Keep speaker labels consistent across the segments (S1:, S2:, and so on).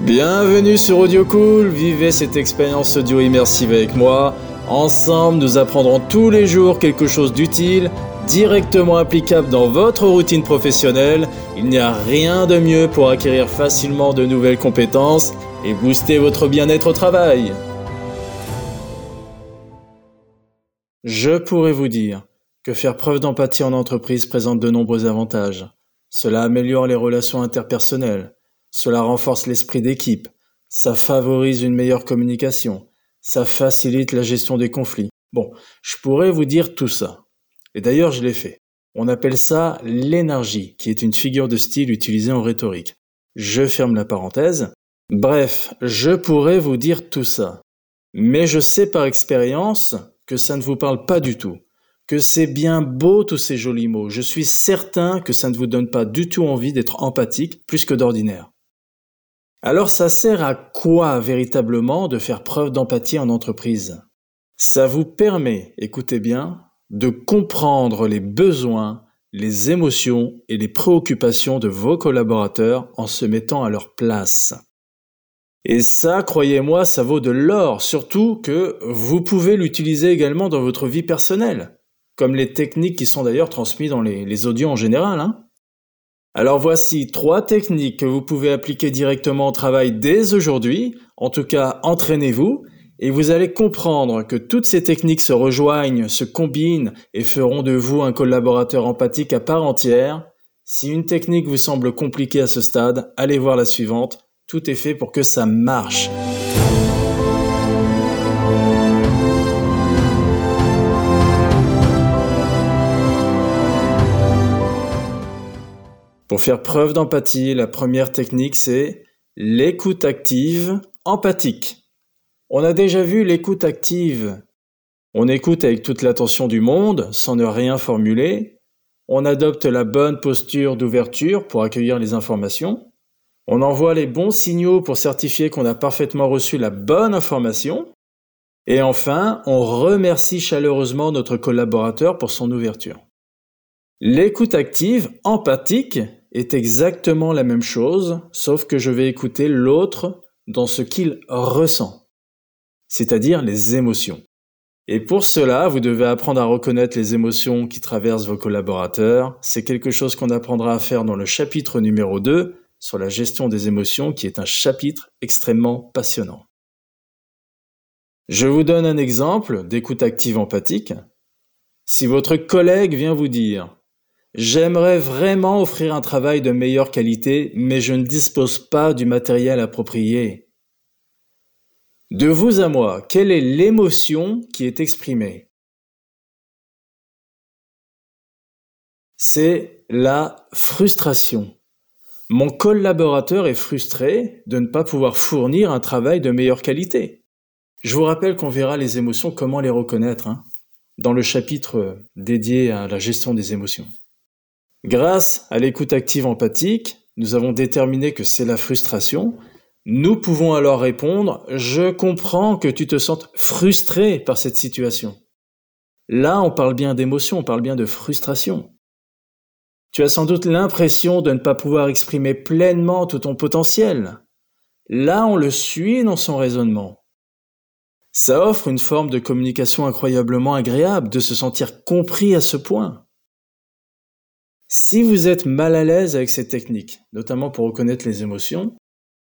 S1: Bienvenue sur Audio Cool, vivez cette expérience audio immersive avec moi. Ensemble, nous apprendrons tous les jours quelque chose d'utile, directement applicable dans votre routine professionnelle. Il n'y a rien de mieux pour acquérir facilement de nouvelles compétences et booster votre bien-être au travail. Je pourrais vous dire que faire preuve d'empathie en entreprise présente de nombreux avantages. Cela améliore les relations interpersonnelles, cela renforce l'esprit d'équipe, ça favorise une meilleure communication, ça facilite la gestion des conflits. Bon, je pourrais vous dire tout ça. Et d'ailleurs, je l'ai fait. On appelle ça l'énergie, qui est une figure de style utilisée en rhétorique. Je ferme la parenthèse. Bref, je pourrais vous dire tout ça. Mais je sais par expérience que ça ne vous parle pas du tout, que c'est bien beau tous ces jolis mots. Je suis certain que ça ne vous donne pas du tout envie d'être empathique plus que d'ordinaire. Alors ça sert à quoi véritablement de faire preuve d'empathie en entreprise? Ça vous permet, écoutez bien, de comprendre les besoins, les émotions et les préoccupations de vos collaborateurs en se mettant à leur place. Et ça, croyez-moi, ça vaut de l'or, surtout que vous pouvez l'utiliser également dans votre vie personnelle, comme les techniques qui sont d'ailleurs transmises dans les, audios en général. Hein. Alors voici trois techniques que vous pouvez appliquer directement au travail dès aujourd'hui. En tout cas, entraînez-vous et vous allez comprendre que toutes ces techniques se rejoignent, se combinent et feront de vous un collaborateur empathique à part entière. Si une technique vous semble compliquée à ce stade, allez voir la suivante. Tout est fait pour que ça marche. Pour faire preuve d'empathie, la première technique, c'est l'écoute active empathique. On a déjà vu l'écoute active. On écoute avec toute l'attention du monde, sans ne rien formuler. On adopte la bonne posture d'ouverture pour accueillir les informations. On envoie les bons signaux pour certifier qu'on a parfaitement reçu la bonne information. Et enfin, on remercie chaleureusement notre collaborateur pour son ouverture. L'écoute active, empathique, est exactement la même chose, sauf que je vais écouter l'autre dans ce qu'il ressent, c'est-à-dire les émotions. Et pour cela, vous devez apprendre à reconnaître les émotions qui traversent vos collaborateurs. C'est quelque chose qu'on apprendra à faire dans le chapitre numéro 2 sur la gestion des émotions, qui est un chapitre extrêmement passionnant. Je vous donne un exemple d'écoute active empathique. Si votre collègue vient vous dire J'aimerais vraiment offrir un travail de meilleure qualité, mais je ne dispose pas du matériel approprié. De vous à moi, quelle est l'émotion qui est exprimée? C'est la frustration. Mon collaborateur est frustré de ne pas pouvoir fournir un travail de meilleure qualité. Je vous rappelle qu'on verra les émotions, comment les reconnaître, hein, dans le chapitre dédié à la gestion des émotions. Grâce à l'écoute active empathique, nous avons déterminé que c'est la frustration. Nous pouvons alors répondre ⁇ Je comprends que tu te sentes frustré par cette situation ⁇ Là, on parle bien d'émotion, on parle bien de frustration. Tu as sans doute l'impression de ne pas pouvoir exprimer pleinement tout ton potentiel. Là, on le suit dans son raisonnement. Ça offre une forme de communication incroyablement agréable, de se sentir compris à ce point. Si vous êtes mal à l'aise avec cette technique, notamment pour reconnaître les émotions,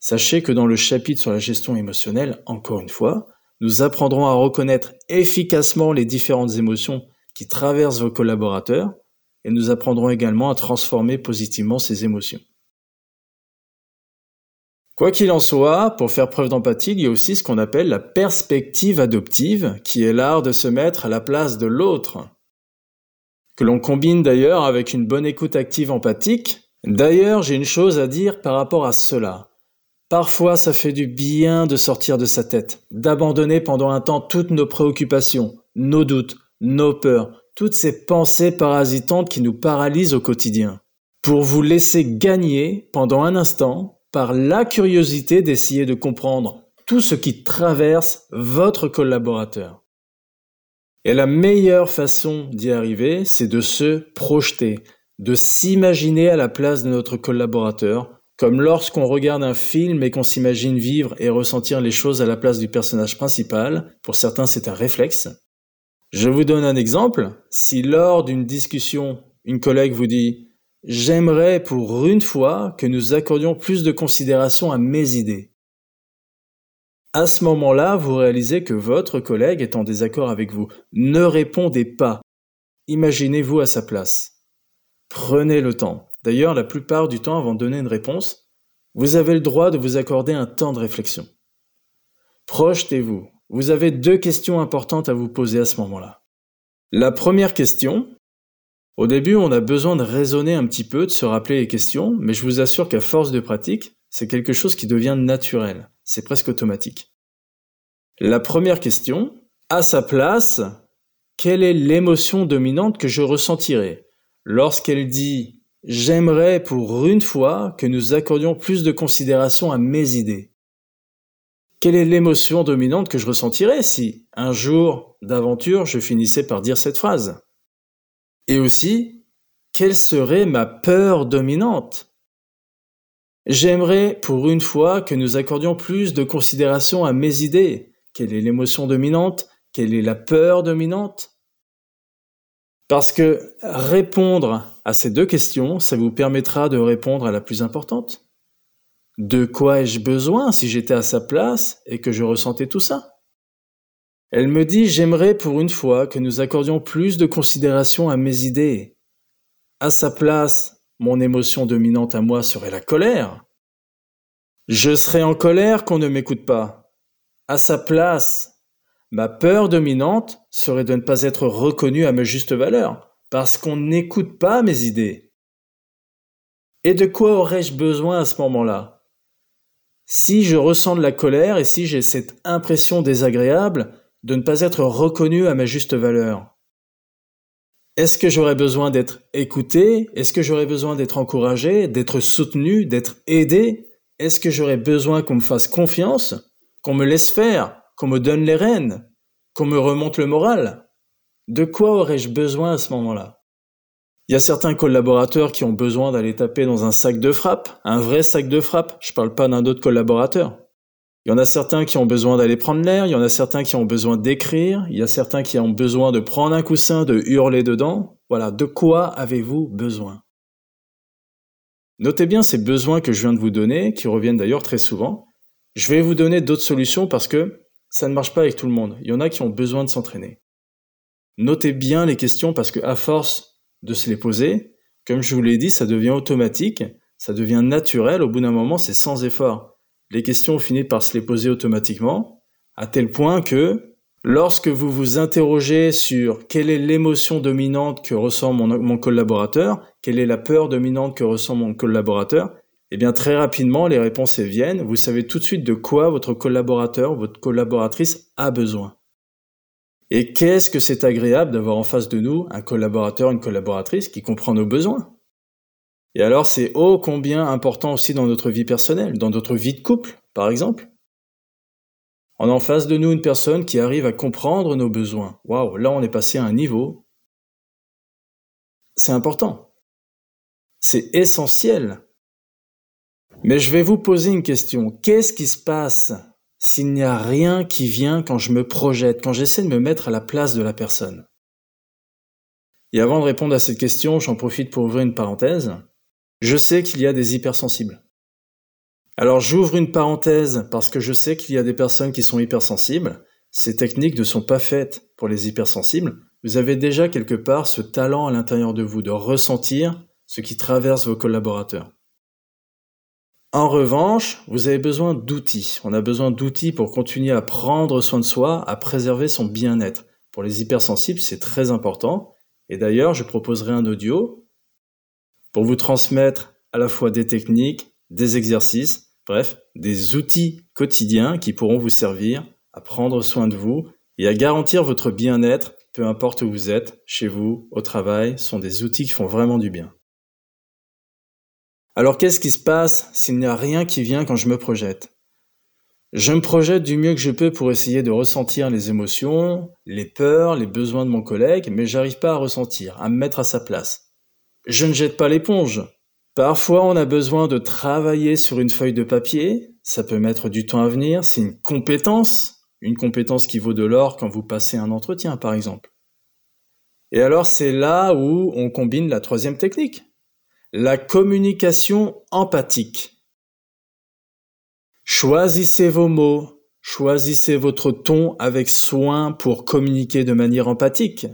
S1: sachez que dans le chapitre sur la gestion émotionnelle, encore une fois, nous apprendrons à reconnaître efficacement les différentes émotions qui traversent vos collaborateurs et nous apprendrons également à transformer positivement ces émotions. Quoi qu'il en soit, pour faire preuve d'empathie, il y a aussi ce qu'on appelle la perspective adoptive, qui est l'art de se mettre à la place de l'autre que l'on combine d'ailleurs avec une bonne écoute active empathique. D'ailleurs, j'ai une chose à dire par rapport à cela. Parfois, ça fait du bien de sortir de sa tête, d'abandonner pendant un temps toutes nos préoccupations, nos doutes, nos peurs, toutes ces pensées parasitantes qui nous paralysent au quotidien, pour vous laisser gagner pendant un instant par la curiosité d'essayer de comprendre tout ce qui traverse votre collaborateur. Et la meilleure façon d'y arriver, c'est de se projeter, de s'imaginer à la place de notre collaborateur comme lorsqu'on regarde un film et qu'on s'imagine vivre et ressentir les choses à la place du personnage principal, pour certains c'est un réflexe. Je vous donne un exemple, si lors d'une discussion, une collègue vous dit J'aimerais pour une fois que nous accordions plus de considération à mes idées. À ce moment-là, vous réalisez que votre collègue est en désaccord avec vous. Ne répondez pas. Imaginez-vous à sa place. Prenez le temps. D'ailleurs, la plupart du temps, avant de donner une réponse, vous avez le droit de vous accorder un temps de réflexion. Projetez-vous. Vous avez deux questions importantes à vous poser à ce moment-là. La première question, au début, on a besoin de raisonner un petit peu, de se rappeler les questions, mais je vous assure qu'à force de pratique, c'est quelque chose qui devient naturel. C'est presque automatique. La première question, à sa place, quelle est l'émotion dominante que je ressentirai lorsqu'elle dit J'aimerais pour une fois que nous accordions plus de considération à mes idées. Quelle est l'émotion dominante que je ressentirais si, un jour d'aventure, je finissais par dire cette phrase? Et aussi, quelle serait ma peur dominante? J'aimerais pour une fois que nous accordions plus de considération à mes idées. Quelle est l'émotion dominante? Quelle est la peur dominante? Parce que répondre à ces deux questions, ça vous permettra de répondre à la plus importante. De quoi ai-je besoin si j'étais à sa place et que je ressentais tout ça? Elle me dit j'aimerais pour une fois que nous accordions plus de considération à mes idées. À sa place, mon émotion dominante à moi serait la colère. Je serais en colère qu'on ne m'écoute pas. À sa place, Ma peur dominante serait de ne pas être reconnu à ma juste valeur, parce qu'on n'écoute pas mes idées. Et de quoi aurais-je besoin à ce moment-là? Si je ressens de la colère et si j'ai cette impression désagréable de ne pas être reconnu à ma juste valeur, est-ce que j'aurais besoin d'être écouté? Est-ce que j'aurais besoin d'être encouragé, d'être soutenu, d'être aidé? Est-ce que j'aurais besoin qu'on me fasse confiance, qu'on me laisse faire qu'on me donne les rênes, qu'on me remonte le moral? De quoi aurais-je besoin à ce moment-là? Il y a certains collaborateurs qui ont besoin d'aller taper dans un sac de frappe, un vrai sac de frappe, je parle pas d'un autre collaborateur. Il y en a certains qui ont besoin d'aller prendre l'air, il y en a certains qui ont besoin d'écrire, il y a certains qui ont besoin de prendre un coussin, de hurler dedans. Voilà, de quoi avez-vous besoin? Notez bien ces besoins que je viens de vous donner, qui reviennent d'ailleurs très souvent. Je vais vous donner d'autres solutions parce que ça ne marche pas avec tout le monde. Il y en a qui ont besoin de s'entraîner. Notez bien les questions parce que à force de se les poser, comme je vous l'ai dit, ça devient automatique, ça devient naturel. Au bout d'un moment, c'est sans effort. Les questions finissent par se les poser automatiquement, à tel point que lorsque vous vous interrogez sur quelle est l'émotion dominante que ressent mon, mon collaborateur, quelle est la peur dominante que ressent mon collaborateur, eh bien, très rapidement, les réponses viennent. Vous savez tout de suite de quoi votre collaborateur, votre collaboratrice a besoin. Et qu'est-ce que c'est agréable d'avoir en face de nous un collaborateur, une collaboratrice qui comprend nos besoins? Et alors, c'est ô combien important aussi dans notre vie personnelle, dans notre vie de couple, par exemple. On en face de nous une personne qui arrive à comprendre nos besoins. Waouh, là on est passé à un niveau. C'est important. C'est essentiel mais je vais vous poser une question. Qu'est-ce qui se passe s'il n'y a rien qui vient quand je me projette, quand j'essaie de me mettre à la place de la personne? Et avant de répondre à cette question, j'en profite pour ouvrir une parenthèse. Je sais qu'il y a des hypersensibles. Alors j'ouvre une parenthèse parce que je sais qu'il y a des personnes qui sont hypersensibles. Ces techniques ne sont pas faites pour les hypersensibles. Vous avez déjà quelque part ce talent à l'intérieur de vous de ressentir ce qui traverse vos collaborateurs. En revanche, vous avez besoin d'outils. On a besoin d'outils pour continuer à prendre soin de soi, à préserver son bien-être. Pour les hypersensibles, c'est très important. Et d'ailleurs, je proposerai un audio pour vous transmettre à la fois des techniques, des exercices, bref, des outils quotidiens qui pourront vous servir à prendre soin de vous et à garantir votre bien-être, peu importe où vous êtes, chez vous, au travail, sont des outils qui font vraiment du bien. Alors qu'est-ce qui se passe s'il n'y a rien qui vient quand je me projette? Je me projette du mieux que je peux pour essayer de ressentir les émotions, les peurs, les besoins de mon collègue, mais j'arrive pas à ressentir, à me mettre à sa place. Je ne jette pas l'éponge. Parfois, on a besoin de travailler sur une feuille de papier. Ça peut mettre du temps à venir. C'est une compétence. Une compétence qui vaut de l'or quand vous passez un entretien, par exemple. Et alors, c'est là où on combine la troisième technique. La communication empathique. Choisissez vos mots, choisissez votre ton avec soin pour communiquer de manière empathique.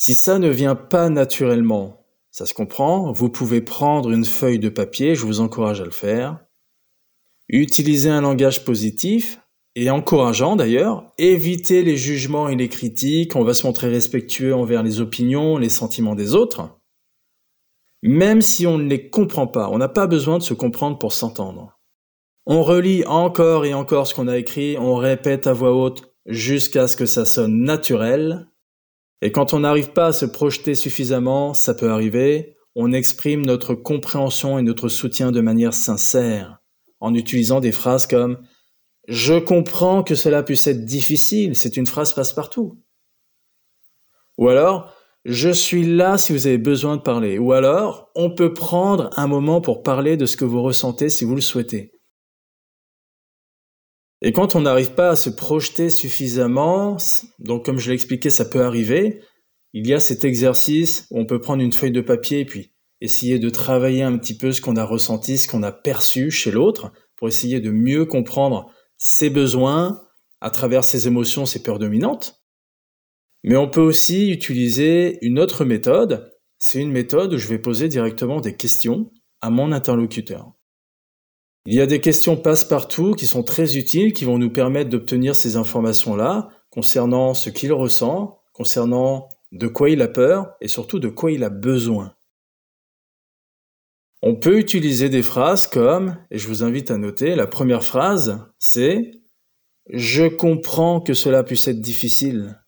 S1: Si ça ne vient pas naturellement, ça se comprend, vous pouvez prendre une feuille de papier, je vous encourage à le faire, utiliser un langage positif et encourageant d'ailleurs, éviter les jugements et les critiques, on va se montrer respectueux envers les opinions, les sentiments des autres. Même si on ne les comprend pas, on n'a pas besoin de se comprendre pour s'entendre. On relit encore et encore ce qu'on a écrit, on répète à voix haute jusqu'à ce que ça sonne naturel. Et quand on n'arrive pas à se projeter suffisamment, ça peut arriver, on exprime notre compréhension et notre soutien de manière sincère, en utilisant des phrases comme Je comprends que cela puisse être difficile, c'est une phrase passe-partout. Ou alors, je suis là si vous avez besoin de parler. Ou alors, on peut prendre un moment pour parler de ce que vous ressentez si vous le souhaitez. Et quand on n'arrive pas à se projeter suffisamment, donc comme je l'ai expliqué, ça peut arriver, il y a cet exercice où on peut prendre une feuille de papier et puis essayer de travailler un petit peu ce qu'on a ressenti, ce qu'on a perçu chez l'autre, pour essayer de mieux comprendre ses besoins à travers ses émotions, ses peurs dominantes. Mais on peut aussi utiliser une autre méthode. C'est une méthode où je vais poser directement des questions à mon interlocuteur. Il y a des questions passe-partout qui sont très utiles, qui vont nous permettre d'obtenir ces informations-là concernant ce qu'il ressent, concernant de quoi il a peur et surtout de quoi il a besoin. On peut utiliser des phrases comme, et je vous invite à noter, la première phrase, c'est ⁇ Je comprends que cela puisse être difficile ⁇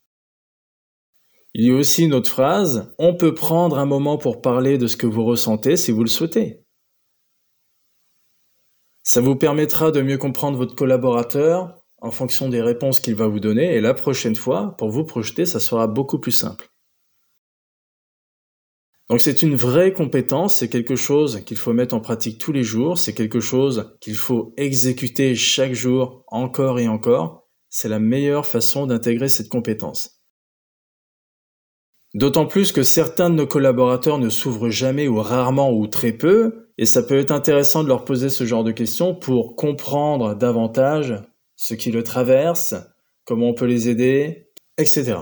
S1: il y a aussi une autre phrase, on peut prendre un moment pour parler de ce que vous ressentez si vous le souhaitez. Ça vous permettra de mieux comprendre votre collaborateur en fonction des réponses qu'il va vous donner et la prochaine fois, pour vous projeter, ça sera beaucoup plus simple. Donc c'est une vraie compétence, c'est quelque chose qu'il faut mettre en pratique tous les jours, c'est quelque chose qu'il faut exécuter chaque jour encore et encore. C'est la meilleure façon d'intégrer cette compétence. D'autant plus que certains de nos collaborateurs ne s'ouvrent jamais ou rarement ou très peu, et ça peut être intéressant de leur poser ce genre de questions pour comprendre davantage ce qui le traverse, comment on peut les aider, etc.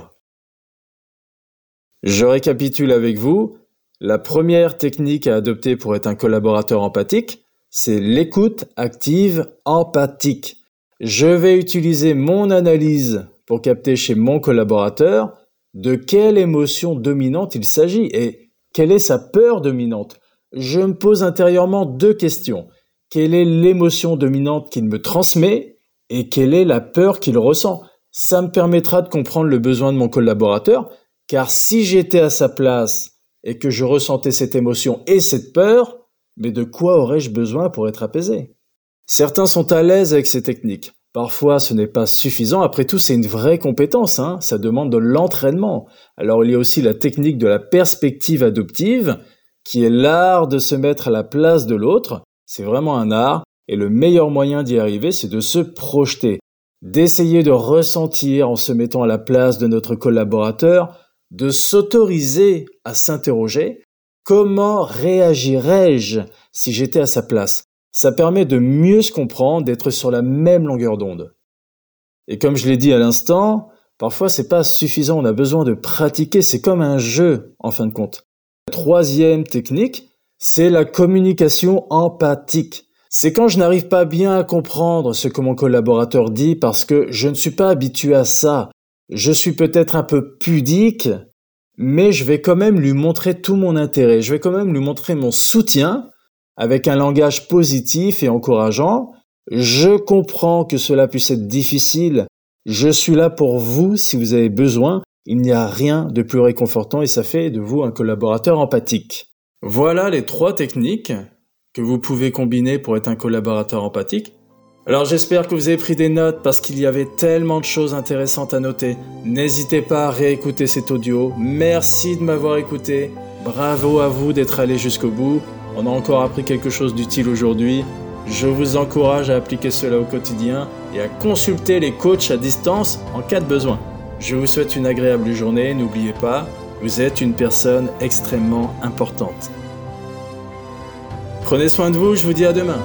S1: Je récapitule avec vous. La première technique à adopter pour être un collaborateur empathique, c'est l'écoute active empathique. Je vais utiliser mon analyse pour capter chez mon collaborateur de quelle émotion dominante il s'agit et quelle est sa peur dominante. Je me pose intérieurement deux questions. Quelle est l'émotion dominante qu'il me transmet et quelle est la peur qu'il ressent? Ça me permettra de comprendre le besoin de mon collaborateur, car si j'étais à sa place et que je ressentais cette émotion et cette peur, mais de quoi aurais-je besoin pour être apaisé? Certains sont à l'aise avec ces techniques. Parfois, ce n'est pas suffisant. Après tout, c'est une vraie compétence. Hein. Ça demande de l'entraînement. Alors, il y a aussi la technique de la perspective adoptive, qui est l'art de se mettre à la place de l'autre. C'est vraiment un art. Et le meilleur moyen d'y arriver, c'est de se projeter, d'essayer de ressentir en se mettant à la place de notre collaborateur, de s'autoriser à s'interroger comment réagirais-je si j'étais à sa place? Ça permet de mieux se comprendre, d'être sur la même longueur d'onde. Et comme je l'ai dit à l'instant, parfois c'est pas suffisant, on a besoin de pratiquer, c'est comme un jeu en fin de compte. Troisième technique, c'est la communication empathique. C'est quand je n'arrive pas bien à comprendre ce que mon collaborateur dit parce que je ne suis pas habitué à ça. Je suis peut-être un peu pudique, mais je vais quand même lui montrer tout mon intérêt. Je vais quand même lui montrer mon soutien avec un langage positif et encourageant. Je comprends que cela puisse être difficile. Je suis là pour vous si vous avez besoin. Il n'y a rien de plus réconfortant et ça fait de vous un collaborateur empathique. Voilà les trois techniques que vous pouvez combiner pour être un collaborateur empathique. Alors j'espère que vous avez pris des notes parce qu'il y avait tellement de choses intéressantes à noter. N'hésitez pas à réécouter cet audio. Merci de m'avoir écouté. Bravo à vous d'être allé jusqu'au bout. On a encore appris quelque chose d'utile aujourd'hui. Je vous encourage à appliquer cela au quotidien et à consulter les coachs à distance en cas de besoin. Je vous souhaite une agréable journée. N'oubliez pas, vous êtes une personne extrêmement importante. Prenez soin de vous, je vous dis à demain.